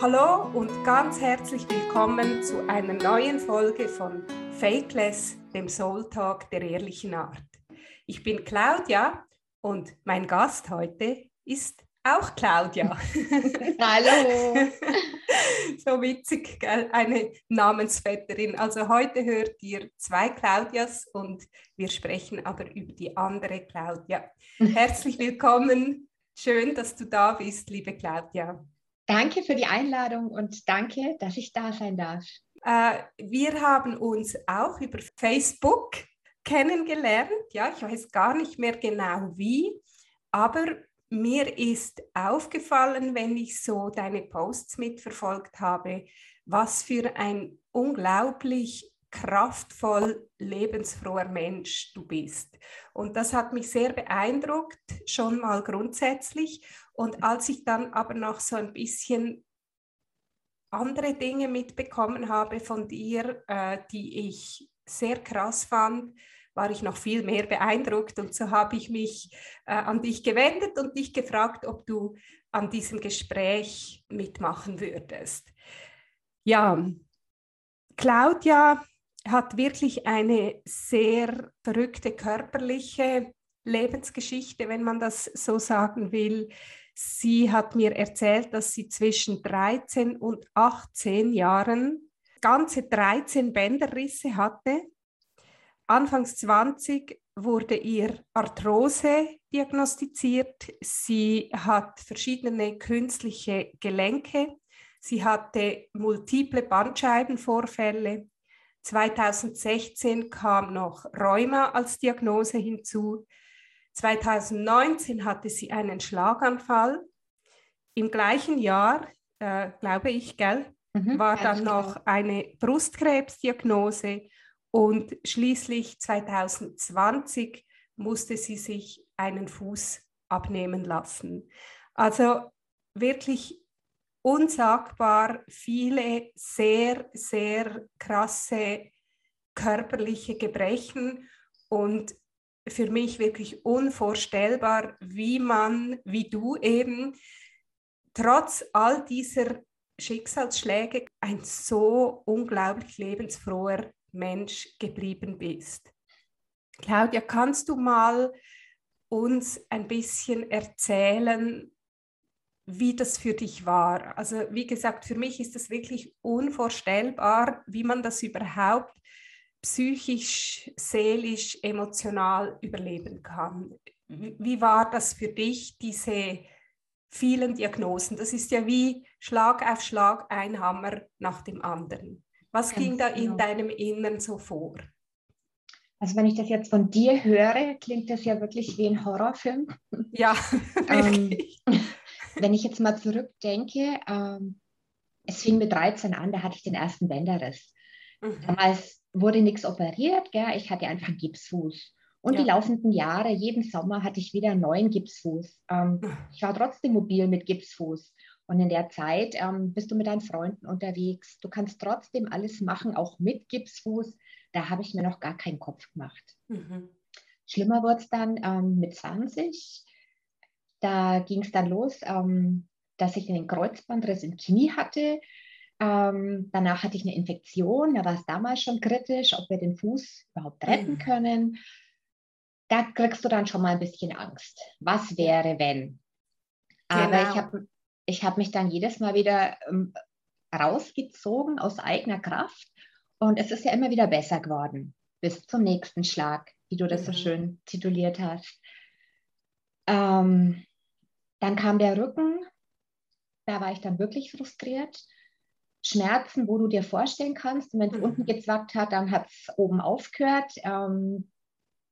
Hallo und ganz herzlich willkommen zu einer neuen Folge von Fakeless, dem Soul Talk der ehrlichen Art. Ich bin Claudia und mein Gast heute ist auch Claudia. Hallo. so witzig, gell? eine Namensvetterin. Also heute hört ihr zwei Claudias und wir sprechen aber über die andere Claudia. Herzlich willkommen. Schön, dass du da bist, liebe Claudia. Danke für die Einladung und danke, dass ich da sein darf. Äh, wir haben uns auch über Facebook kennengelernt. Ja, ich weiß gar nicht mehr genau wie, aber mir ist aufgefallen, wenn ich so deine Posts mitverfolgt habe, was für ein unglaublich kraftvoll lebensfroher Mensch du bist. Und das hat mich sehr beeindruckt, schon mal grundsätzlich. Und als ich dann aber noch so ein bisschen andere Dinge mitbekommen habe von dir, äh, die ich sehr krass fand, war ich noch viel mehr beeindruckt und so habe ich mich äh, an dich gewendet und dich gefragt, ob du an diesem Gespräch mitmachen würdest. Ja, Claudia hat wirklich eine sehr verrückte körperliche Lebensgeschichte, wenn man das so sagen will. Sie hat mir erzählt, dass sie zwischen 13 und 18 Jahren ganze 13 Bänderrisse hatte Anfangs 20 wurde ihr Arthrose diagnostiziert. Sie hat verschiedene künstliche Gelenke. Sie hatte multiple Bandscheibenvorfälle. 2016 kam noch Rheuma als Diagnose hinzu. 2019 hatte sie einen Schlaganfall. Im gleichen Jahr, äh, glaube ich, gell, mhm, war dann noch genau. eine Brustkrebsdiagnose und schließlich 2020 musste sie sich einen Fuß abnehmen lassen. Also wirklich unsagbar viele sehr, sehr krasse körperliche Gebrechen und für mich wirklich unvorstellbar, wie man, wie du eben, trotz all dieser Schicksalsschläge ein so unglaublich lebensfroher Mensch geblieben bist. Claudia, kannst du mal uns ein bisschen erzählen, wie das für dich war? Also wie gesagt, für mich ist es wirklich unvorstellbar, wie man das überhaupt psychisch, seelisch, emotional überleben kann. Wie war das für dich, diese vielen Diagnosen? Das ist ja wie Schlag auf Schlag ein Hammer nach dem anderen. Was Ganz ging da in genau. deinem Innern so vor? Also wenn ich das jetzt von dir höre, klingt das ja wirklich wie ein Horrorfilm. Ja, wirklich. Ähm, wenn ich jetzt mal zurückdenke, ähm, es fing mit 13 an, da hatte ich den ersten Bänderriss. Mhm. Damals wurde nichts operiert, gell? ich hatte einfach einen Gipsfuß. Und ja. die laufenden Jahre, jeden Sommer hatte ich wieder einen neuen Gipsfuß. Ähm, ich war trotzdem mobil mit Gipsfuß. Und in der Zeit ähm, bist du mit deinen Freunden unterwegs. Du kannst trotzdem alles machen, auch mit Gipsfuß. Da habe ich mir noch gar keinen Kopf gemacht. Mhm. Schlimmer wurde es dann ähm, mit 20. Da ging es dann los, ähm, dass ich einen Kreuzbandriss im Knie hatte. Ähm, danach hatte ich eine Infektion. Da war es damals schon kritisch, ob wir den Fuß überhaupt retten mhm. können. Da kriegst du dann schon mal ein bisschen Angst. Was wäre, wenn? Aber genau. ich habe ich habe mich dann jedes Mal wieder ähm, rausgezogen aus eigener Kraft und es ist ja immer wieder besser geworden bis zum nächsten Schlag, wie du das mhm. so schön tituliert hast. Ähm, dann kam der Rücken, da war ich dann wirklich frustriert. Schmerzen, wo du dir vorstellen kannst, wenn es mhm. unten gezwackt hat, dann hat es oben aufgehört. Ähm,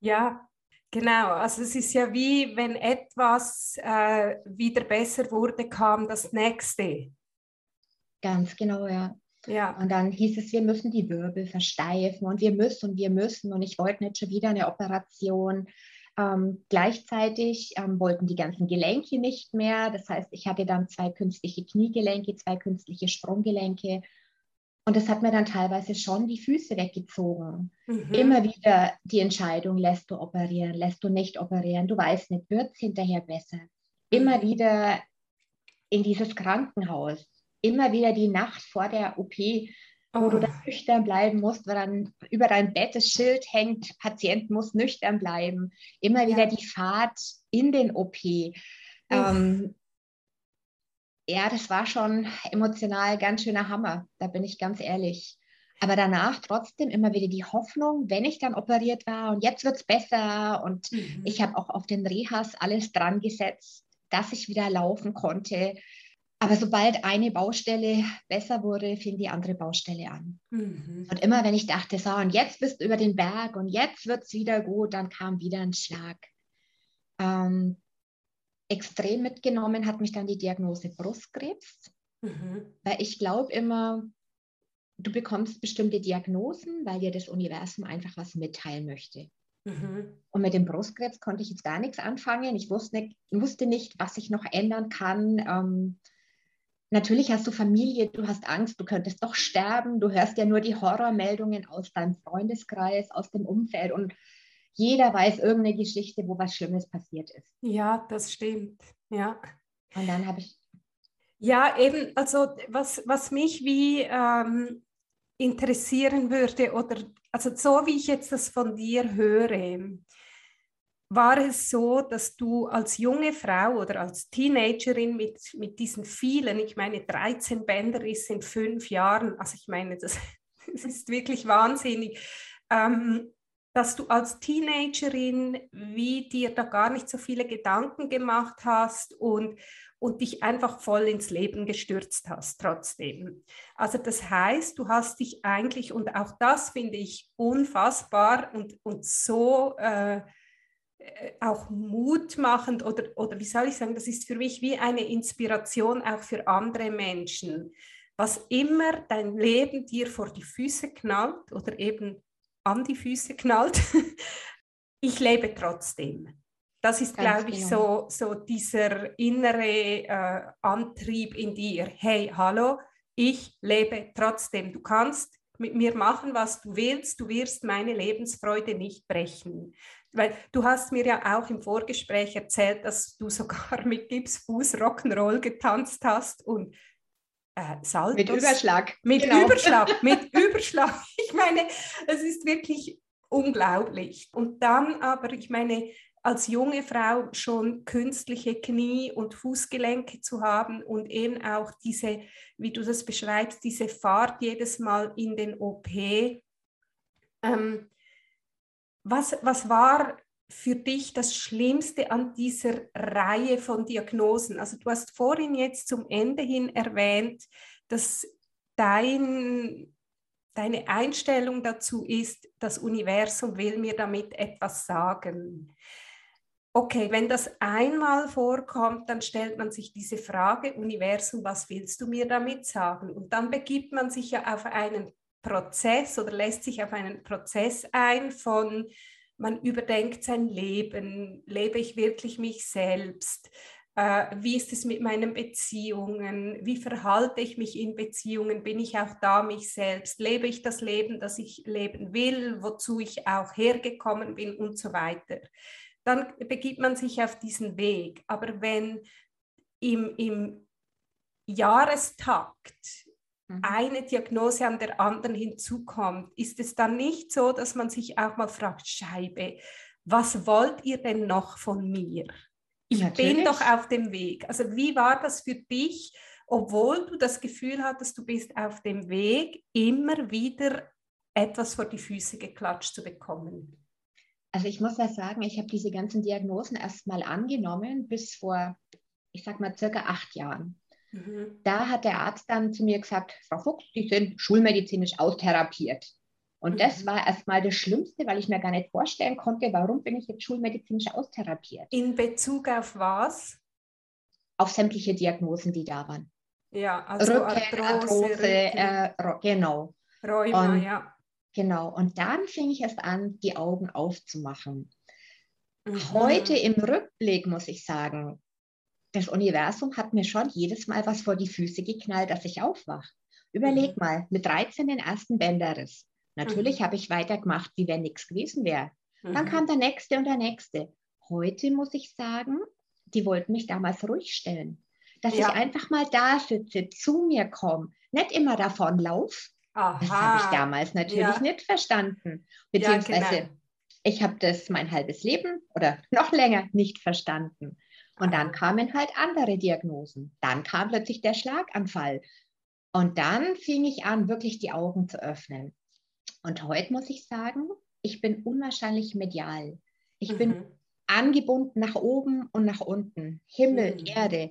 ja, Genau, also es ist ja wie, wenn etwas äh, wieder besser wurde, kam das nächste. Ganz genau, ja. Ja. Und dann hieß es, wir müssen die Wirbel versteifen und wir müssen und wir müssen. Und ich wollte nicht schon wieder eine Operation. Ähm, gleichzeitig ähm, wollten die ganzen Gelenke nicht mehr. Das heißt, ich hatte dann zwei künstliche Kniegelenke, zwei künstliche Sprunggelenke und das hat mir dann teilweise schon die Füße weggezogen. Mhm. Immer wieder die Entscheidung, lässt du operieren, lässt du nicht operieren, du weißt nicht, wird es hinterher besser. Immer mhm. wieder in dieses Krankenhaus, immer wieder die Nacht vor der OP, wo oh. du dann nüchtern bleiben musst, weil dann über dein Bett das Schild hängt, Patient muss nüchtern bleiben. Immer wieder ja. die Fahrt in den OP. Ähm, ja, das war schon emotional ganz schöner Hammer, da bin ich ganz ehrlich. Aber danach trotzdem immer wieder die Hoffnung, wenn ich dann operiert war und jetzt wird es besser und mhm. ich habe auch auf den Rehas alles dran gesetzt, dass ich wieder laufen konnte. Aber sobald eine Baustelle besser wurde, fing die andere Baustelle an. Mhm. Und immer wenn ich dachte, so, und jetzt bist du über den Berg und jetzt wird es wieder gut, dann kam wieder ein Schlag. Ähm, extrem mitgenommen hat mich dann die Diagnose Brustkrebs, mhm. weil ich glaube immer, du bekommst bestimmte Diagnosen, weil dir das Universum einfach was mitteilen möchte. Mhm. Und mit dem Brustkrebs konnte ich jetzt gar nichts anfangen. Ich wusste nicht, wusste nicht was ich noch ändern kann. Ähm, natürlich hast du Familie, du hast Angst, du könntest doch sterben. Du hörst ja nur die Horrormeldungen aus deinem Freundeskreis, aus dem Umfeld und jeder weiß irgendeine Geschichte, wo was Schlimmes passiert ist. Ja, das stimmt. Ja. Und dann habe ich. Ja, eben, also was, was mich wie ähm, interessieren würde, oder also so wie ich jetzt das von dir höre, war es so, dass du als junge Frau oder als Teenagerin mit, mit diesen vielen, ich meine 13 Bänder ist in fünf Jahren, also ich meine, das, das ist wirklich wahnsinnig, ähm, dass du als Teenagerin wie dir da gar nicht so viele Gedanken gemacht hast und, und dich einfach voll ins Leben gestürzt hast trotzdem. Also das heißt, du hast dich eigentlich, und auch das finde ich unfassbar und, und so äh, auch mutmachend oder, oder wie soll ich sagen, das ist für mich wie eine Inspiration auch für andere Menschen. Was immer dein Leben dir vor die Füße knallt oder eben an die Füße knallt. ich lebe trotzdem. Das ist, glaube ich, genau. so, so dieser innere äh, Antrieb in dir. Hey, hallo, ich lebe trotzdem. Du kannst mit mir machen, was du willst. Du wirst meine Lebensfreude nicht brechen. Weil du hast mir ja auch im Vorgespräch erzählt, dass du sogar mit Gipsfuß Rock'n'Roll getanzt hast und äh, Saltos. Mit Überschlag. Mit genau. Überschlag, mit Überschlag. Ich meine, es ist wirklich unglaublich. Und dann aber, ich meine, als junge Frau schon künstliche Knie- und Fußgelenke zu haben und eben auch diese, wie du das beschreibst, diese Fahrt jedes Mal in den OP. Ähm, was, was war für dich das Schlimmste an dieser Reihe von Diagnosen? Also du hast vorhin jetzt zum Ende hin erwähnt, dass dein, deine Einstellung dazu ist, das Universum will mir damit etwas sagen. Okay, wenn das einmal vorkommt, dann stellt man sich diese Frage, Universum, was willst du mir damit sagen? Und dann begibt man sich ja auf einen Prozess oder lässt sich auf einen Prozess ein von, man überdenkt sein Leben, lebe ich wirklich mich selbst, äh, wie ist es mit meinen Beziehungen, wie verhalte ich mich in Beziehungen, bin ich auch da mich selbst, lebe ich das Leben, das ich leben will, wozu ich auch hergekommen bin und so weiter. Dann begibt man sich auf diesen Weg. Aber wenn im, im Jahrestakt Mhm. eine Diagnose an der anderen hinzukommt, ist es dann nicht so, dass man sich auch mal fragt, Scheibe, was wollt ihr denn noch von mir? Ich Natürlich. bin doch auf dem Weg. Also wie war das für dich, obwohl du das Gefühl hattest, du bist auf dem Weg, immer wieder etwas vor die Füße geklatscht zu bekommen? Also ich muss ja sagen, ich habe diese ganzen Diagnosen erst mal angenommen bis vor, ich sag mal, circa acht Jahren. Mhm. Da hat der Arzt dann zu mir gesagt, Frau Fuchs, Sie sind schulmedizinisch austherapiert. Und mhm. das war erstmal das Schlimmste, weil ich mir gar nicht vorstellen konnte, warum bin ich jetzt schulmedizinisch austherapiert. In Bezug auf was? Auf sämtliche Diagnosen, die da waren. Ja, also Rücken, Arthrose, Arthrose äh, genau. Rheuma, und, ja. Genau, und dann fing ich erst an, die Augen aufzumachen. Mhm. Heute im Rückblick muss ich sagen, das Universum hat mir schon jedes Mal was vor die Füße geknallt, dass ich aufwache. Überleg mhm. mal, mit 13 den ersten Bänderriss. Natürlich mhm. habe ich weitergemacht, wie wenn nichts gewesen wäre. Mhm. Dann kam der nächste und der nächste. Heute muss ich sagen, die wollten mich damals ruhig stellen. dass ja. ich einfach mal da sitze, zu mir komme, nicht immer davon laufe. Das habe ich damals natürlich ja. nicht verstanden. Beziehungsweise ja, genau. ich habe das mein halbes Leben oder noch länger nicht verstanden. Und dann kamen halt andere Diagnosen. Dann kam plötzlich der Schlaganfall. Und dann fing ich an, wirklich die Augen zu öffnen. Und heute muss ich sagen, ich bin unwahrscheinlich medial. Ich mhm. bin angebunden nach oben und nach unten. Himmel, mhm. Erde.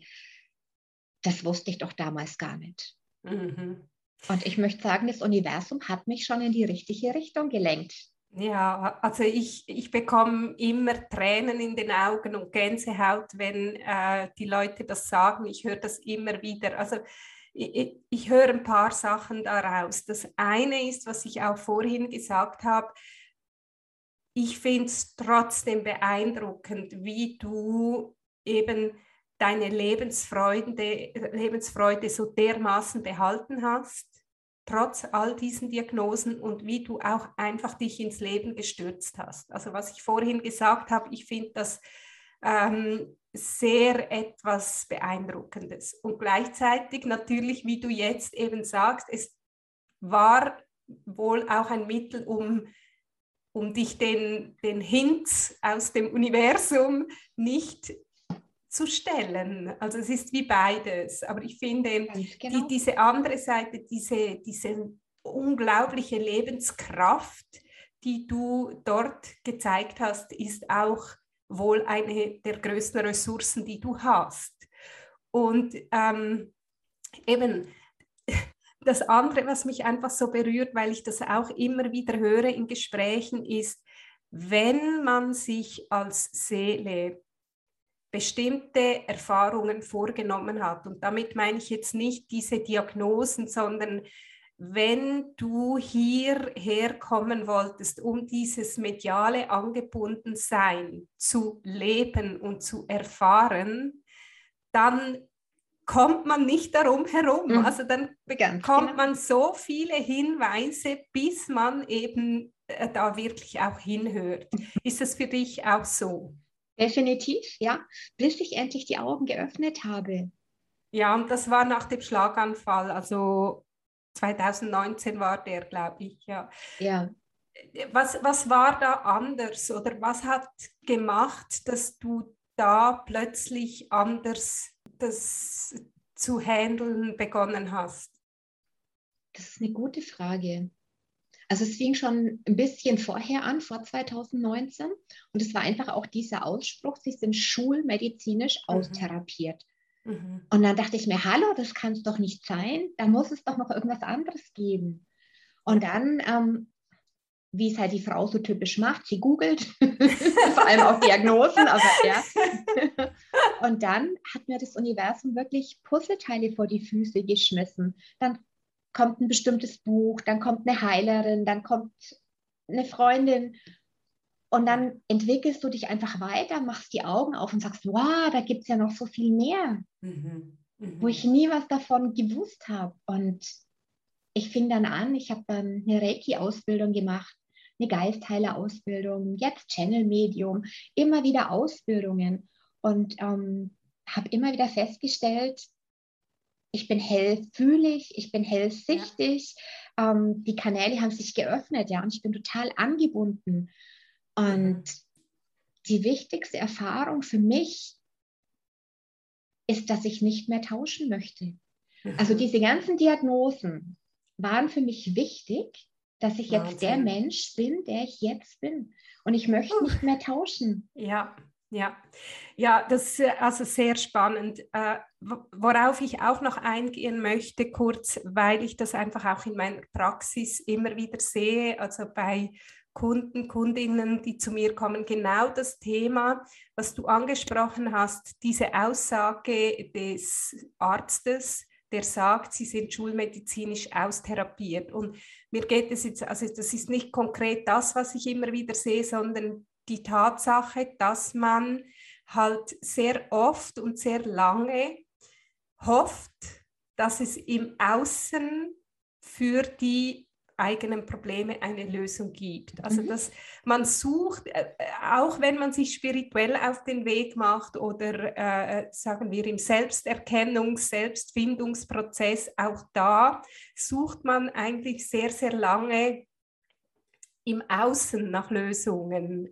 Das wusste ich doch damals gar nicht. Mhm. Und ich möchte sagen, das Universum hat mich schon in die richtige Richtung gelenkt. Ja, also ich, ich bekomme immer Tränen in den Augen und Gänsehaut, wenn äh, die Leute das sagen. Ich höre das immer wieder. Also ich, ich höre ein paar Sachen daraus. Das eine ist, was ich auch vorhin gesagt habe, ich finde es trotzdem beeindruckend, wie du eben deine Lebensfreude, Lebensfreude so dermaßen behalten hast, trotz all diesen Diagnosen und wie du auch einfach dich ins Leben gestürzt hast. Also was ich vorhin gesagt habe, ich finde das ähm, sehr etwas Beeindruckendes. Und gleichzeitig natürlich, wie du jetzt eben sagst, es war wohl auch ein Mittel, um um dich den, den Hints aus dem Universum nicht zu stellen. Also es ist wie beides. Aber ich finde, genau. die, diese andere Seite, diese, diese unglaubliche Lebenskraft, die du dort gezeigt hast, ist auch wohl eine der größten Ressourcen, die du hast. Und ähm, eben, das andere, was mich einfach so berührt, weil ich das auch immer wieder höre in Gesprächen, ist, wenn man sich als Seele bestimmte Erfahrungen vorgenommen hat, und damit meine ich jetzt nicht diese Diagnosen, sondern wenn du hierher kommen wolltest, um dieses mediale Angebundensein zu leben und zu erfahren, dann kommt man nicht darum herum. Mhm. Also dann bekommt genau. man so viele Hinweise, bis man eben äh, da wirklich auch hinhört. Ist das für dich auch so? Definitiv, ja. Bis ich endlich die Augen geöffnet habe. Ja, und das war nach dem Schlaganfall, also 2019 war der, glaube ich, ja. Ja. Was, was war da anders oder was hat gemacht, dass du da plötzlich anders das zu handeln begonnen hast? Das ist eine gute Frage. Also es fing schon ein bisschen vorher an, vor 2019. Und es war einfach auch dieser Ausspruch, sie sind schulmedizinisch mhm. austherapiert. Mhm. Und dann dachte ich mir, hallo, das kann es doch nicht sein. Da muss es doch noch irgendwas anderes geben. Und dann ähm, wie es halt die Frau so typisch macht. Sie googelt, vor allem auch Diagnosen, aber ja. Und dann hat mir das Universum wirklich Puzzleteile vor die Füße geschmissen. Dann kommt ein bestimmtes Buch, dann kommt eine Heilerin, dann kommt eine Freundin. Und dann entwickelst du dich einfach weiter, machst die Augen auf und sagst, wow, da gibt es ja noch so viel mehr, mhm. Mhm. wo ich nie was davon gewusst habe. Und ich fing dann an, ich habe dann eine Reiki-Ausbildung gemacht eine Geistheiler-Ausbildung, jetzt Channel-Medium, immer wieder Ausbildungen und ähm, habe immer wieder festgestellt, ich bin hellfühlig, ich bin hellsichtig, ja. ähm, die Kanäle haben sich geöffnet, ja, und ich bin total angebunden. Und mhm. die wichtigste Erfahrung für mich ist, dass ich nicht mehr tauschen möchte. Mhm. Also diese ganzen Diagnosen waren für mich wichtig, dass ich jetzt der Mensch bin, der ich jetzt bin. Und ich möchte nicht mehr tauschen. Ja, ja, ja, das ist also sehr spannend. Äh, worauf ich auch noch eingehen möchte, kurz, weil ich das einfach auch in meiner Praxis immer wieder sehe, also bei Kunden, Kundinnen, die zu mir kommen, genau das Thema, was du angesprochen hast, diese Aussage des Arztes, der sagt, sie sind schulmedizinisch austherapiert. Und mir geht es jetzt, also das ist nicht konkret das, was ich immer wieder sehe, sondern die Tatsache, dass man halt sehr oft und sehr lange hofft, dass es im Außen für die eigenen Probleme eine Lösung gibt. Also mhm. dass man sucht, äh, auch wenn man sich spirituell auf den Weg macht oder äh, sagen wir im Selbsterkennungs-, Selbstfindungsprozess, auch da sucht man eigentlich sehr, sehr lange im Außen nach Lösungen.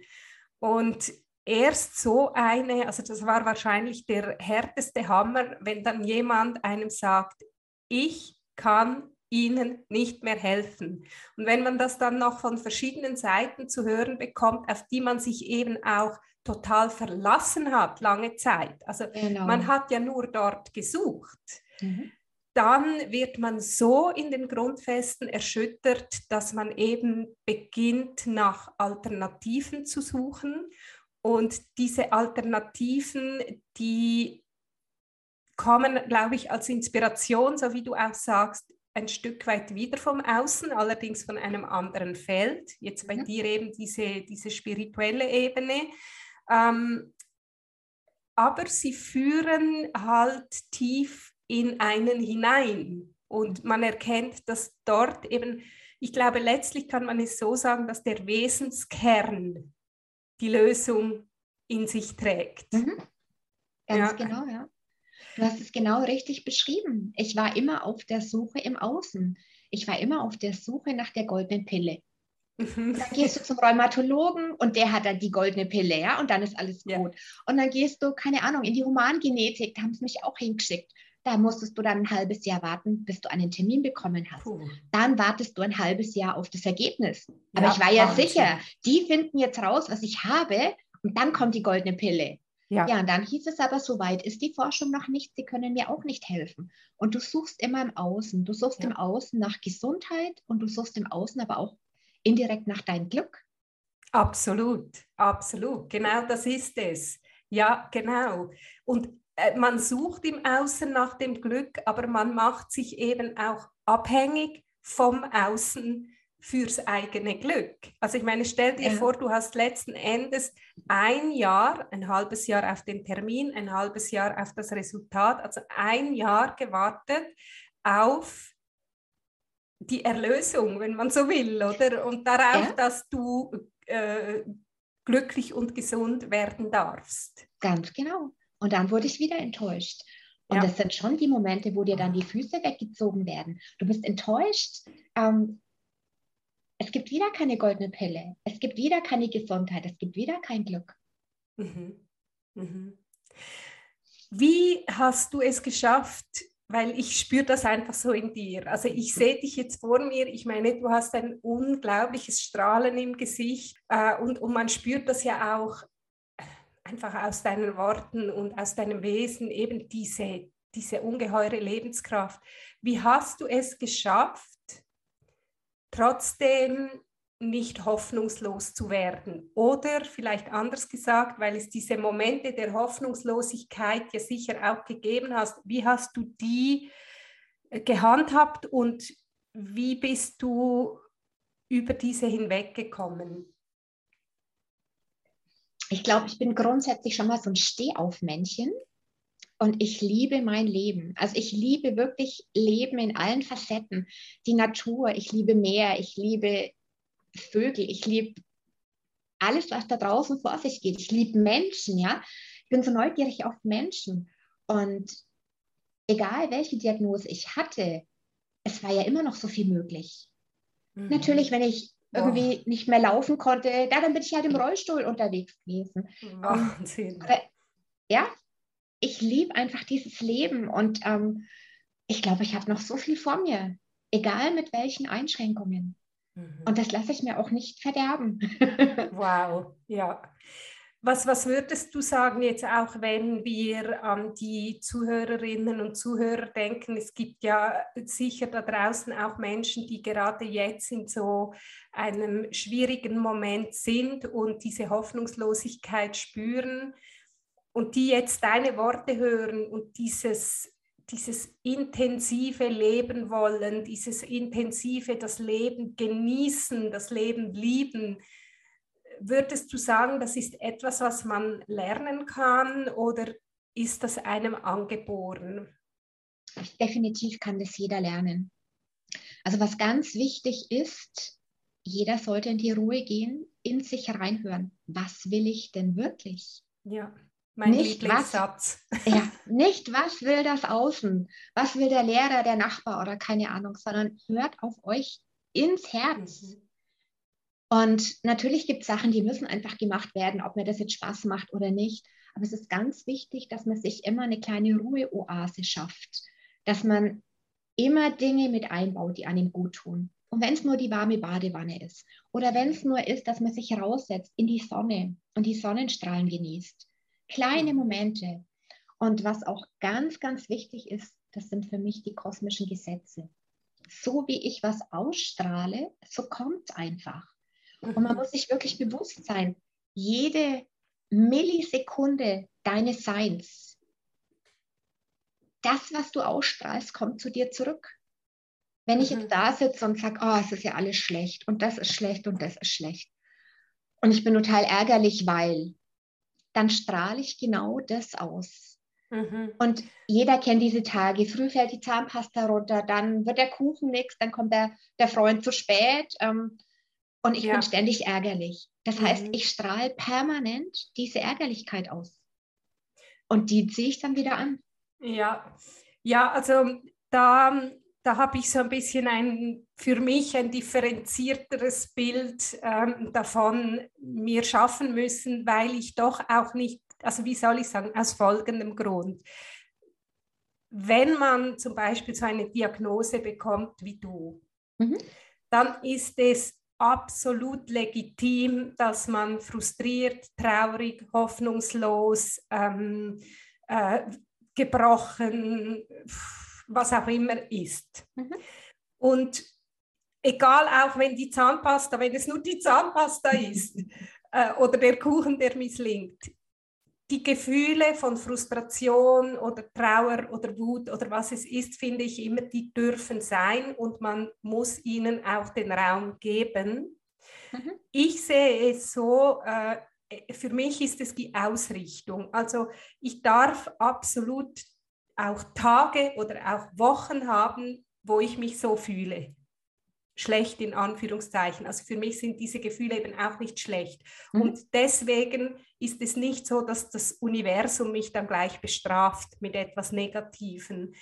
Und erst so eine, also das war wahrscheinlich der härteste Hammer, wenn dann jemand einem sagt, ich kann ihnen nicht mehr helfen. Und wenn man das dann noch von verschiedenen Seiten zu hören bekommt, auf die man sich eben auch total verlassen hat, lange Zeit. Also genau. man hat ja nur dort gesucht. Mhm. Dann wird man so in den Grundfesten erschüttert, dass man eben beginnt, nach Alternativen zu suchen. Und diese Alternativen, die kommen, glaube ich, als Inspiration, so wie du auch sagst, ein Stück weit wieder vom Außen, allerdings von einem anderen Feld. Jetzt bei ja. dir eben diese, diese spirituelle Ebene. Ähm, aber sie führen halt tief in einen hinein und man erkennt, dass dort eben, ich glaube, letztlich kann man es so sagen, dass der Wesenskern die Lösung in sich trägt. Mhm. Ganz ja. genau, ja. Du hast es genau richtig beschrieben. Ich war immer auf der Suche im Außen. Ich war immer auf der Suche nach der goldenen Pille. Mhm. Dann gehst du zum Rheumatologen und der hat dann die goldene Pille, ja, und dann ist alles gut. Ja. Und dann gehst du, keine Ahnung, in die Humangenetik, da haben sie mich auch hingeschickt. Da musstest du dann ein halbes Jahr warten, bis du einen Termin bekommen hast. Puh. Dann wartest du ein halbes Jahr auf das Ergebnis. Aber ja, ich war ja Wahnsinn. sicher, die finden jetzt raus, was ich habe, und dann kommt die goldene Pille. Ja. ja, und dann hieß es aber, so weit ist die Forschung noch nicht, sie können mir auch nicht helfen. Und du suchst immer im Außen, du suchst ja. im Außen nach Gesundheit und du suchst im Außen aber auch indirekt nach deinem Glück. Absolut, absolut, genau das ist es. Ja, genau. Und man sucht im Außen nach dem Glück, aber man macht sich eben auch abhängig vom Außen fürs eigene Glück. Also ich meine, stell dir ja. vor, du hast letzten Endes ein Jahr, ein halbes Jahr auf den Termin, ein halbes Jahr auf das Resultat, also ein Jahr gewartet auf die Erlösung, wenn man so will, oder? Und darauf, ja. dass du äh, glücklich und gesund werden darfst. Ganz genau. Und dann wurde ich wieder enttäuscht. Und ja. das sind schon die Momente, wo dir dann die Füße weggezogen werden. Du bist enttäuscht, ähm, es gibt wieder keine goldene Pille, es gibt wieder keine Gesundheit, es gibt wieder kein Glück. Mhm. Mhm. Wie hast du es geschafft? Weil ich spüre das einfach so in dir. Also ich sehe dich jetzt vor mir. Ich meine, du hast ein unglaubliches Strahlen im Gesicht äh, und, und man spürt das ja auch einfach aus deinen Worten und aus deinem Wesen eben diese, diese ungeheure Lebenskraft. Wie hast du es geschafft, trotzdem nicht hoffnungslos zu werden. Oder vielleicht anders gesagt, weil es diese Momente der Hoffnungslosigkeit ja sicher auch gegeben hast, wie hast du die äh, gehandhabt und wie bist du über diese hinweggekommen? Ich glaube, ich bin grundsätzlich schon mal so ein Stehaufmännchen. Und ich liebe mein Leben. Also ich liebe wirklich Leben in allen Facetten. Die Natur, ich liebe Meer, ich liebe Vögel, ich liebe alles, was da draußen vor sich geht. Ich liebe Menschen, ja. Ich bin so neugierig auf Menschen. Und egal welche Diagnose ich hatte, es war ja immer noch so viel möglich. Mhm. Natürlich, wenn ich irgendwie oh. nicht mehr laufen konnte, da, dann bin ich halt im Rollstuhl unterwegs gewesen. Wahnsinn. Und, ja, ich liebe einfach dieses Leben und ähm, ich glaube, ich habe noch so viel vor mir, egal mit welchen Einschränkungen. Mhm. Und das lasse ich mir auch nicht verderben. wow, ja. Was, was würdest du sagen jetzt auch, wenn wir an die Zuhörerinnen und Zuhörer denken? Es gibt ja sicher da draußen auch Menschen, die gerade jetzt in so einem schwierigen Moment sind und diese Hoffnungslosigkeit spüren und die jetzt deine Worte hören und dieses, dieses intensive Leben wollen, dieses intensive das Leben genießen, das Leben lieben, würdest du sagen, das ist etwas, was man lernen kann oder ist das einem angeboren? Definitiv kann das jeder lernen. Also was ganz wichtig ist, jeder sollte in die Ruhe gehen, in sich reinhören. Was will ich denn wirklich? Ja, mein nicht Lieblingssatz. Was, ja, nicht was will das Außen, was will der Lehrer, der Nachbar oder keine Ahnung, sondern hört auf euch ins Herz. Mhm. Und natürlich gibt es Sachen, die müssen einfach gemacht werden, ob mir das jetzt Spaß macht oder nicht. Aber es ist ganz wichtig, dass man sich immer eine kleine Ruheoase schafft, dass man immer Dinge mit einbaut, die einem gut tun. Und wenn es nur die warme Badewanne ist oder wenn es nur ist, dass man sich raussetzt in die Sonne und die Sonnenstrahlen genießt. Kleine Momente. Und was auch ganz, ganz wichtig ist, das sind für mich die kosmischen Gesetze. So wie ich was ausstrahle, so kommt es einfach. Und man muss sich wirklich bewusst sein, jede Millisekunde deines Seins, das, was du ausstrahlst, kommt zu dir zurück. Wenn ich jetzt mhm. da sitze und sage, oh, es ist ja alles schlecht und das ist schlecht und das ist schlecht. Und ich bin total ärgerlich, weil, dann strahle ich genau das aus. Mhm. Und jeder kennt diese Tage. Früh fällt die Zahnpasta runter, dann wird der Kuchen nichts, dann kommt der, der Freund zu spät ähm, und ich ja. bin ständig ärgerlich. Das mhm. heißt, ich strahle permanent diese Ärgerlichkeit aus. Und die ziehe ich dann wieder an. Ja, ja also da da habe ich so ein bisschen ein, für mich ein differenzierteres Bild ähm, davon mir schaffen müssen, weil ich doch auch nicht, also wie soll ich sagen, aus folgendem Grund. Wenn man zum Beispiel so eine Diagnose bekommt wie du, mhm. dann ist es absolut legitim, dass man frustriert, traurig, hoffnungslos, ähm, äh, gebrochen, was auch immer ist. Mhm. Und egal auch wenn die Zahnpasta, wenn es nur die Zahnpasta ist äh, oder der Kuchen, der misslingt, die Gefühle von Frustration oder Trauer oder Wut oder was es ist, finde ich immer, die dürfen sein und man muss ihnen auch den Raum geben. Mhm. Ich sehe es so, äh, für mich ist es die Ausrichtung. Also ich darf absolut auch Tage oder auch Wochen haben, wo ich mich so fühle. Schlecht in Anführungszeichen. Also für mich sind diese Gefühle eben auch nicht schlecht. Mhm. Und deswegen ist es nicht so, dass das Universum mich dann gleich bestraft mit etwas Negativen.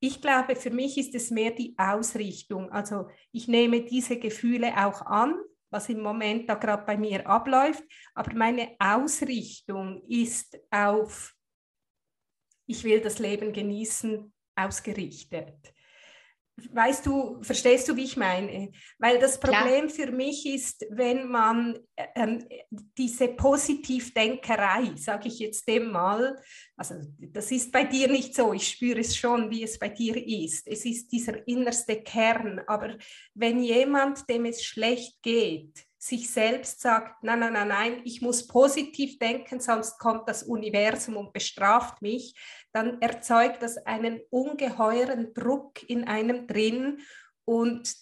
Ich glaube, für mich ist es mehr die Ausrichtung. Also ich nehme diese Gefühle auch an, was im Moment da gerade bei mir abläuft, aber meine Ausrichtung ist auf ich will das Leben genießen, ausgerichtet. Weißt du, verstehst du, wie ich meine? Weil das Problem Klar. für mich ist, wenn man ähm, diese Positivdenkerei, sage ich jetzt dem mal, also das ist bei dir nicht so, ich spüre es schon, wie es bei dir ist. Es ist dieser innerste Kern, aber wenn jemand, dem es schlecht geht, sich selbst sagt, nein, nein, nein, nein, ich muss positiv denken, sonst kommt das Universum und bestraft mich, dann erzeugt das einen ungeheuren Druck in einem drin und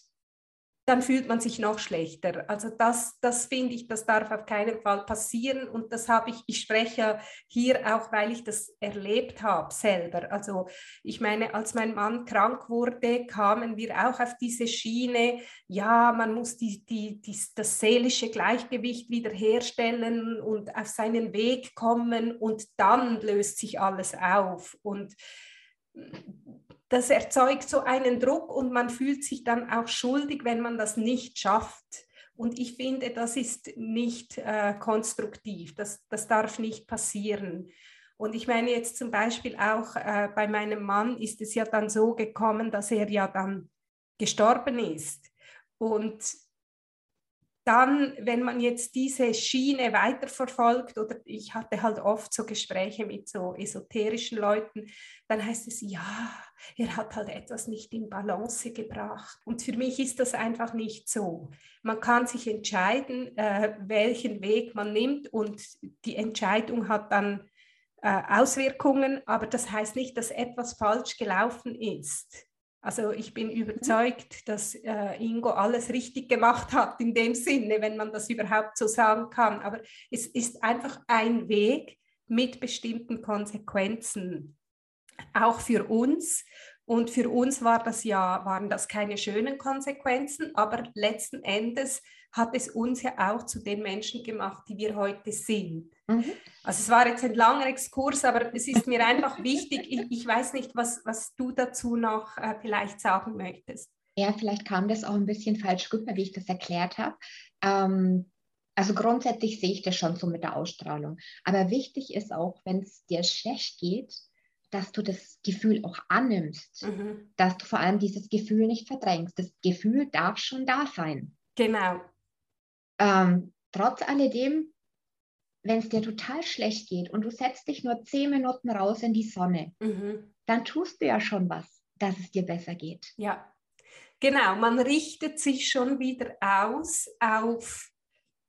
dann fühlt man sich noch schlechter. Also das, das finde ich, das darf auf keinen Fall passieren. Und das habe ich, ich spreche hier auch, weil ich das erlebt habe selber. Also ich meine, als mein Mann krank wurde, kamen wir auch auf diese Schiene, ja, man muss die, die, die, das seelische Gleichgewicht wiederherstellen und auf seinen Weg kommen und dann löst sich alles auf. Und das erzeugt so einen Druck und man fühlt sich dann auch schuldig, wenn man das nicht schafft. Und ich finde, das ist nicht äh, konstruktiv, das, das darf nicht passieren. Und ich meine jetzt zum Beispiel auch äh, bei meinem Mann ist es ja dann so gekommen, dass er ja dann gestorben ist. Und dann, wenn man jetzt diese Schiene weiterverfolgt, oder ich hatte halt oft so Gespräche mit so esoterischen Leuten, dann heißt es, ja, er hat halt etwas nicht in Balance gebracht. Und für mich ist das einfach nicht so. Man kann sich entscheiden, äh, welchen Weg man nimmt und die Entscheidung hat dann äh, Auswirkungen, aber das heißt nicht, dass etwas falsch gelaufen ist. Also ich bin mhm. überzeugt, dass äh, Ingo alles richtig gemacht hat in dem Sinne, wenn man das überhaupt so sagen kann. Aber es ist einfach ein Weg mit bestimmten Konsequenzen, auch für uns. Und für uns war das ja, waren das keine schönen Konsequenzen, aber letzten Endes hat es uns ja auch zu den Menschen gemacht, die wir heute sind. Mhm. Also es war jetzt ein langer Exkurs, aber es ist mir einfach wichtig. Ich, ich, weiß nicht, was, was du dazu noch äh, vielleicht sagen möchtest. Ja, vielleicht kam das auch ein bisschen falsch rüber, wie ich das erklärt habe. Ähm, also grundsätzlich sehe ich das schon so mit der Ausstrahlung. Aber wichtig ist auch, wenn es dir schlecht geht, dass du das Gefühl auch annimmst, mhm. dass du vor allem dieses Gefühl nicht verdrängst. Das Gefühl darf schon da sein. Genau. Ähm, trotz alledem, wenn es dir total schlecht geht und du setzt dich nur zehn Minuten raus in die Sonne, mhm. dann tust du ja schon was, dass es dir besser geht. Ja, genau. Man richtet sich schon wieder aus auf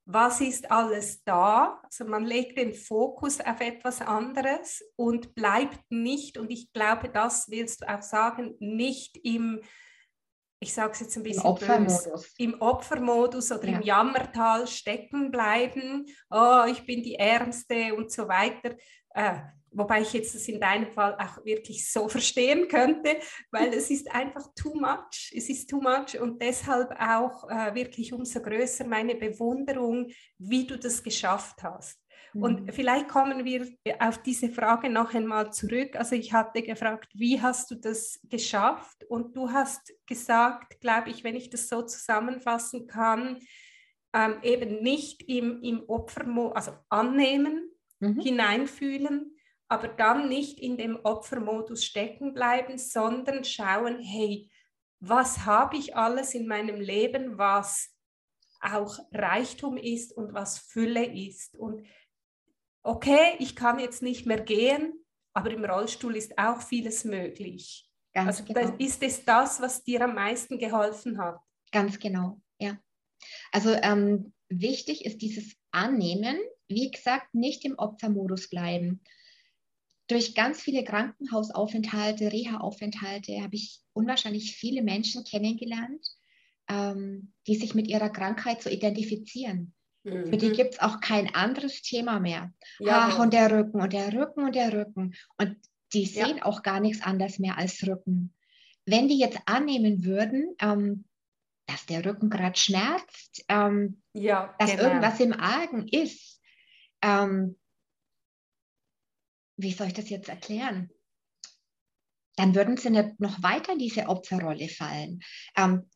was ist alles da. Also man legt den Fokus auf etwas anderes und bleibt nicht, und ich glaube, das willst du auch sagen, nicht im, ich sage es jetzt ein bisschen Im Opfermodus, böse, im Opfermodus oder ja. im Jammertal stecken bleiben, oh, ich bin die Ärmste und so weiter. Äh, Wobei ich jetzt das in deinem Fall auch wirklich so verstehen könnte, weil es ist einfach too much. Es ist too much und deshalb auch äh, wirklich umso größer meine Bewunderung, wie du das geschafft hast. Mhm. Und vielleicht kommen wir auf diese Frage noch einmal zurück. Also ich hatte gefragt, wie hast du das geschafft? Und du hast gesagt, glaube ich, wenn ich das so zusammenfassen kann, ähm, eben nicht im, im Opfermodus, also annehmen, mhm. hineinfühlen, aber dann nicht in dem Opfermodus stecken bleiben, sondern schauen, hey, was habe ich alles in meinem Leben, was auch Reichtum ist und was Fülle ist. Und okay, ich kann jetzt nicht mehr gehen, aber im Rollstuhl ist auch vieles möglich. Ganz also genau. ist es das, was dir am meisten geholfen hat? Ganz genau, ja. Also ähm, wichtig ist dieses Annehmen, wie gesagt, nicht im Opfermodus bleiben, durch ganz viele Krankenhausaufenthalte, Reha-Aufenthalte habe ich unwahrscheinlich viele Menschen kennengelernt, ähm, die sich mit ihrer Krankheit so identifizieren. Mhm. Für die gibt es auch kein anderes Thema mehr. Ja. Ach, und der Rücken und der Rücken und der Rücken. Und die sehen ja. auch gar nichts anderes mehr als Rücken. Wenn die jetzt annehmen würden, ähm, dass der Rücken gerade schmerzt, ähm, ja, dass genau. irgendwas im Argen ist, ähm, wie soll ich das jetzt erklären? Dann würden sie nicht noch weiter in diese Opferrolle fallen. Ähm,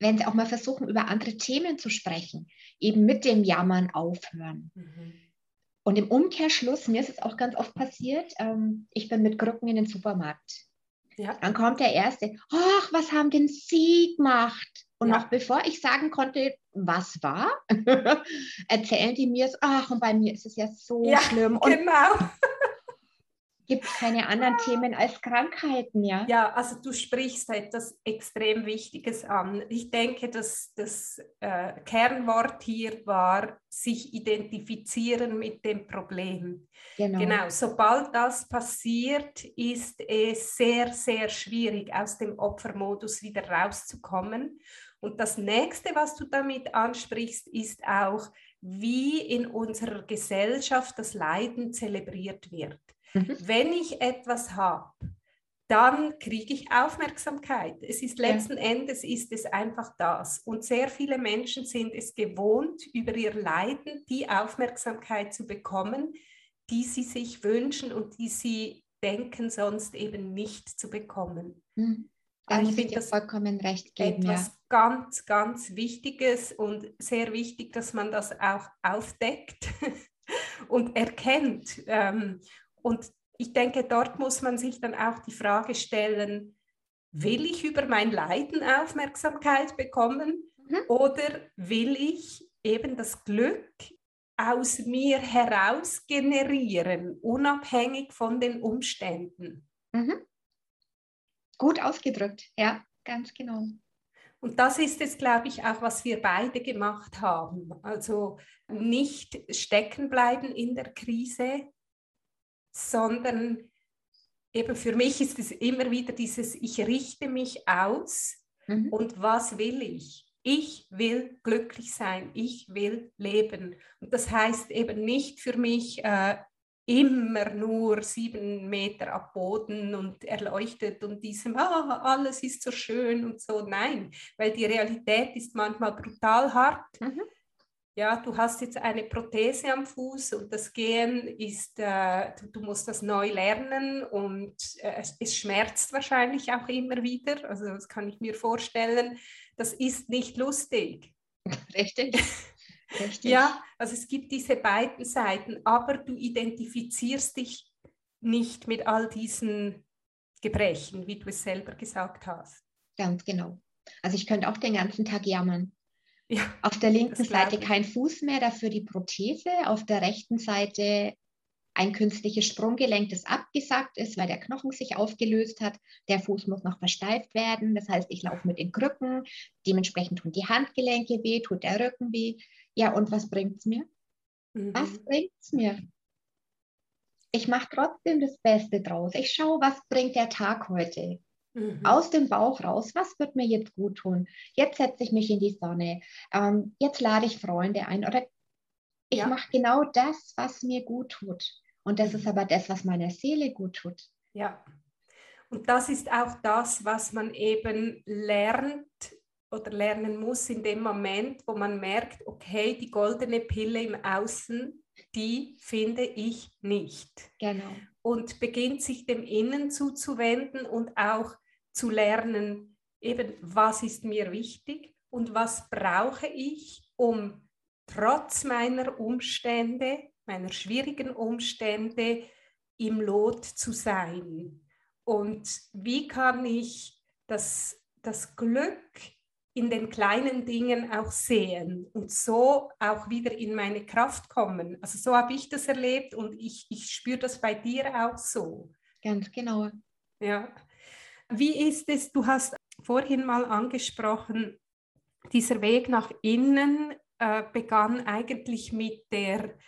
wenn sie auch mal versuchen, über andere Themen zu sprechen, eben mit dem Jammern aufhören. Mhm. Und im Umkehrschluss, mir ist es auch ganz oft passiert, ähm, ich bin mit Krücken in den Supermarkt. Ja. Dann kommt der Erste, ach, was haben denn Sie gemacht? Und ja. noch bevor ich sagen konnte, was war, erzählen die mir, ach, und bei mir ist es ja so ja, schlimm. Und genau gibt es keine anderen Themen als Krankheiten, ja? Ja, also du sprichst etwas extrem Wichtiges an. Ich denke, dass das äh, Kernwort hier war, sich identifizieren mit dem Problem. Genau. genau. Sobald das passiert, ist es sehr, sehr schwierig, aus dem Opfermodus wieder rauszukommen. Und das nächste, was du damit ansprichst, ist auch, wie in unserer Gesellschaft das Leiden zelebriert wird. Mhm. Wenn ich etwas habe, dann kriege ich Aufmerksamkeit. Es ist letzten ja. Endes ist es einfach das. Und sehr viele Menschen sind es gewohnt, über ihr Leiden die Aufmerksamkeit zu bekommen, die sie sich wünschen und die sie denken, sonst eben nicht zu bekommen. Mhm. Da ich finde das vollkommen recht geben, etwas ja. ganz, ganz Wichtiges und sehr wichtig, dass man das auch aufdeckt und erkennt. Und ich denke, dort muss man sich dann auch die Frage stellen, will ich über mein Leiden Aufmerksamkeit bekommen mhm. oder will ich eben das Glück aus mir heraus generieren, unabhängig von den Umständen? Mhm. Gut ausgedrückt, ja, ganz genau. Und das ist es, glaube ich, auch, was wir beide gemacht haben. Also nicht stecken bleiben in der Krise, sondern eben für mich ist es immer wieder dieses, ich richte mich aus mhm. und was will ich? Ich will glücklich sein, ich will leben. Und das heißt eben nicht für mich, äh, immer nur sieben Meter ab Boden und erleuchtet und diesem, ah, alles ist so schön und so. Nein, weil die Realität ist manchmal brutal hart. Mhm. Ja, du hast jetzt eine Prothese am Fuß und das Gehen ist, äh, du, du, musst das neu lernen und äh, es schmerzt wahrscheinlich auch immer wieder. Also das kann ich mir vorstellen. Das ist nicht lustig. Richtig. Richtig. Ja, also es gibt diese beiden Seiten, aber du identifizierst dich nicht mit all diesen Gebrechen, wie du es selber gesagt hast. Ganz genau. Also ich könnte auch den ganzen Tag jammern. Ja, auf der linken Seite kein Fuß mehr, dafür die Prothese. Auf der rechten Seite ein künstliches Sprunggelenk, das abgesackt ist, weil der Knochen sich aufgelöst hat. Der Fuß muss noch versteift werden. Das heißt, ich laufe mit den Krücken. Dementsprechend tun die Handgelenke weh, tut der Rücken weh. Ja, und was bringt es mir? Mhm. Was bringt es mir? Ich mache trotzdem das Beste draus. Ich schaue, was bringt der Tag heute. Mhm. Aus dem Bauch raus, was wird mir jetzt gut tun? Jetzt setze ich mich in die Sonne. Ähm, jetzt lade ich Freunde ein oder ich ja. mache genau das, was mir gut tut. Und das ist aber das, was meiner Seele gut tut. Ja. Und das ist auch das, was man eben lernt oder lernen muss in dem Moment, wo man merkt, okay, die goldene Pille im Außen, die finde ich nicht. Genau. Und beginnt sich dem Innen zuzuwenden und auch zu lernen, eben, was ist mir wichtig und was brauche ich, um trotz meiner Umstände meiner schwierigen Umstände im Lot zu sein. Und wie kann ich das, das Glück in den kleinen Dingen auch sehen und so auch wieder in meine Kraft kommen. Also so habe ich das erlebt und ich, ich spüre das bei dir auch so. Ganz genau. Ja. Wie ist es, du hast vorhin mal angesprochen, dieser Weg nach innen äh, begann eigentlich mit der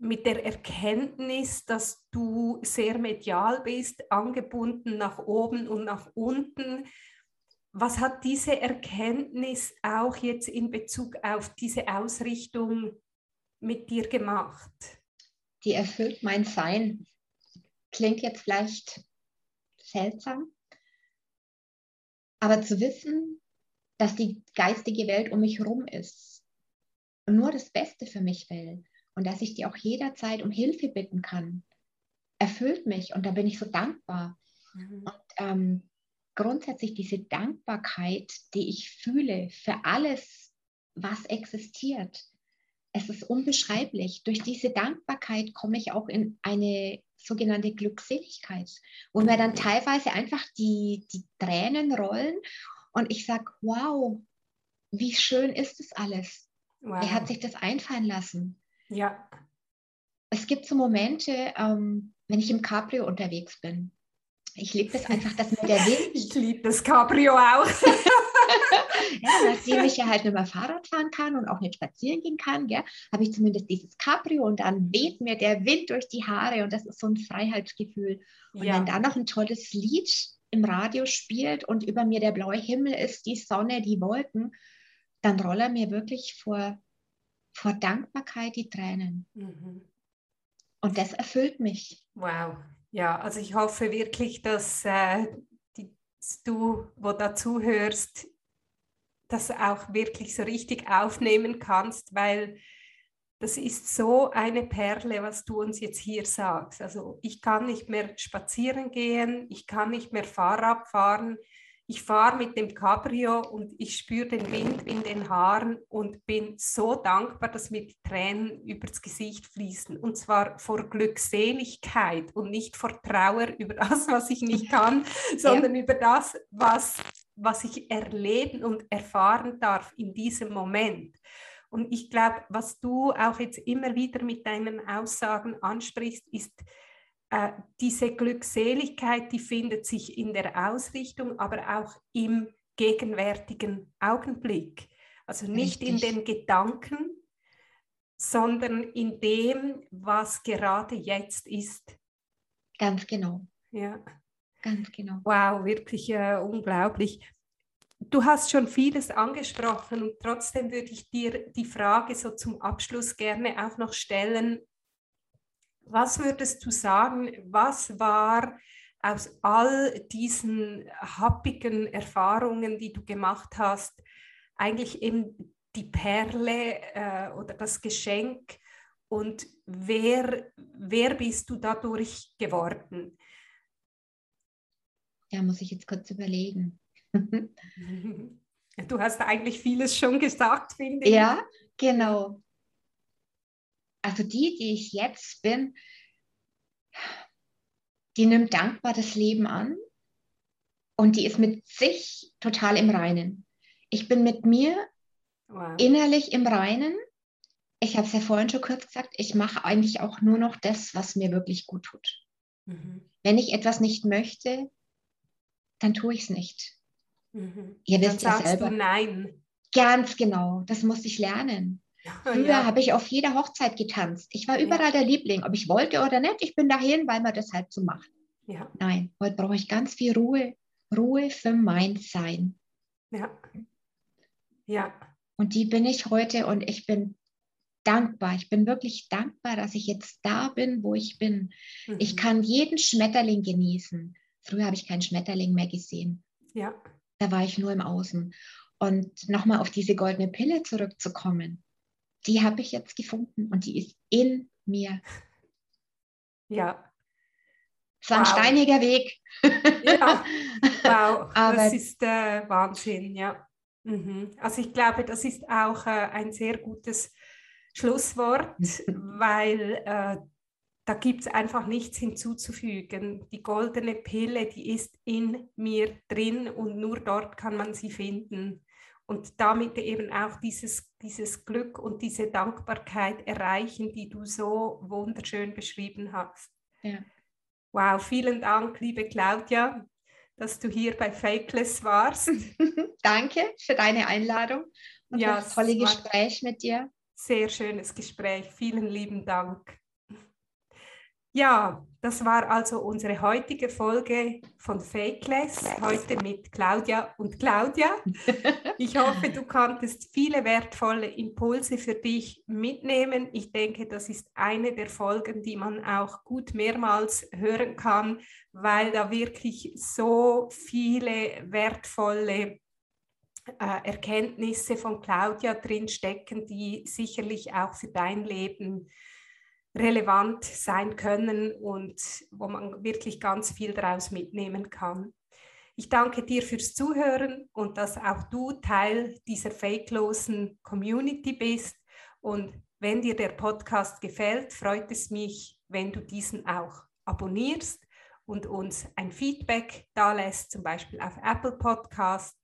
mit der Erkenntnis, dass du sehr medial bist, angebunden nach oben und nach unten. Was hat diese Erkenntnis auch jetzt in Bezug auf diese Ausrichtung mit dir gemacht? Die erfüllt mein Sein. Klingt jetzt vielleicht seltsam, aber zu wissen, dass die geistige Welt um mich herum ist und nur das Beste für mich will und dass ich die auch jederzeit um Hilfe bitten kann, erfüllt mich und da bin ich so dankbar. Mhm. Und ähm, grundsätzlich diese Dankbarkeit, die ich fühle für alles, was existiert, es ist unbeschreiblich. Durch diese Dankbarkeit komme ich auch in eine sogenannte Glückseligkeit, wo mir dann teilweise einfach die, die Tränen rollen und ich sage, wow, wie schön ist das alles. Wow. Er hat sich das einfallen lassen. Ja. Es gibt so Momente, ähm, wenn ich im Cabrio unterwegs bin. Ich liebe es einfach, dass mir der Wind. Ich liebe das Cabrio auch. ja, nachdem ich ja halt nicht mehr Fahrrad fahren kann und auch nicht spazieren gehen kann, habe ich zumindest dieses Cabrio und dann weht mir der Wind durch die Haare und das ist so ein Freiheitsgefühl. Und ja. wenn da noch ein tolles Lied im Radio spielt und über mir der blaue Himmel ist, die Sonne, die Wolken, dann rolle er mir wirklich vor vor Dankbarkeit die Tränen. Mhm. Und das erfüllt mich. Wow. Ja, also ich hoffe wirklich, dass, äh, die, du, wo dazu hörst, das auch wirklich so richtig aufnehmen kannst, weil das ist so eine Perle, was du uns jetzt hier sagst. Also ich kann nicht mehr spazieren gehen, ich kann nicht mehr Fahrrad fahren, ich fahre mit dem Cabrio und ich spüre den Wind in den Haaren und bin so dankbar, dass mir die Tränen übers Gesicht fließen. Und zwar vor Glückseligkeit und nicht vor Trauer über das, was ich nicht kann, sondern ja. über das, was, was ich erleben und erfahren darf in diesem Moment. Und ich glaube, was du auch jetzt immer wieder mit deinen Aussagen ansprichst, ist, äh, diese Glückseligkeit, die findet sich in der Ausrichtung, aber auch im gegenwärtigen Augenblick. Also nicht Richtig. in den Gedanken, sondern in dem, was gerade jetzt ist. Ganz genau. Ja. Ganz genau. Wow, wirklich äh, unglaublich. Du hast schon vieles angesprochen und trotzdem würde ich dir die Frage so zum Abschluss gerne auch noch stellen, Was würdest du sagen, was war aus all diesen happigen Erfahrungen, die du gemacht hast, eigentlich eben die Perle äh, oder das Geschenk und wer, wer bist du dadurch geworden? Ja, muss ich jetzt kurz überlegen. Du hast eigentlich vieles schon gesagt, finde ich. Ja, genau. Also die, die ich jetzt bin, die nimmt dankbar das Leben an und die ist mit sich total im Reinen. Ich bin mit mir wow. innerlich im Reinen. Ich habe es ja vorhin schon kurz gesagt, ich mache eigentlich auch nur noch das, was mir wirklich gut tut. Mhm. Wenn ich etwas nicht möchte, dann tue ich es nicht. Mhm. Ihr wisst dann ja selber. nein. Ganz genau, das musste ich lernen. Früher ja. habe ich auf jeder Hochzeit getanzt. Ich war überall ja. der Liebling, ob ich wollte oder nicht. Ich bin dahin, weil man das halt so macht. Ja. Nein, heute brauche ich ganz viel Ruhe. Ruhe für mein Sein. Ja. Ja. Und die bin ich heute und ich bin dankbar. Ich bin wirklich dankbar, dass ich jetzt da bin, wo ich bin. Mhm. Ich kann jeden Schmetterling genießen. Früher habe ich keinen Schmetterling mehr gesehen. Ja. Da war ich nur im Außen. Und nochmal auf diese goldene Pille zurückzukommen die habe ich jetzt gefunden und die ist in mir. Ja. Es war wow. ein steiniger Weg. ja, wow, Aber das ist äh, Wahnsinn, ja. Mhm. Also ich glaube, das ist auch äh, ein sehr gutes Schlusswort, weil äh, da gibt es einfach nichts hinzuzufügen. Die goldene Pille, die ist in mir drin und nur dort kann man sie finden und damit eben auch dieses, dieses Glück und diese Dankbarkeit erreichen, die du so wunderschön beschrieben hast. Ja. Wow, vielen Dank, liebe Claudia, dass du hier bei Fakeless warst. Danke für deine Einladung und ja, das tolle Gespräch mit dir. Sehr schönes Gespräch. Vielen lieben Dank. Ja, das war also unsere heutige Folge von Fakeless, heute mit Claudia und Claudia. Ich hoffe, du konntest viele wertvolle Impulse für dich mitnehmen. Ich denke, das ist eine der Folgen, die man auch gut mehrmals hören kann, weil da wirklich so viele wertvolle äh, Erkenntnisse von Claudia drin stecken, die sicherlich auch für dein Leben relevant sein können und wo man wirklich ganz viel daraus mitnehmen kann. Ich danke dir fürs Zuhören und dass auch du Teil dieser fakelosen Community bist. Und wenn dir der Podcast gefällt, freut es mich, wenn du diesen auch abonnierst und uns ein Feedback da lässt, zum Beispiel auf Apple Podcast.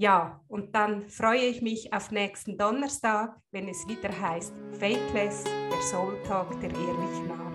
Ja, und dann freue ich mich auf nächsten Donnerstag, wenn es wieder heißt Fakeless der Soul Talk der ehrlichen Art.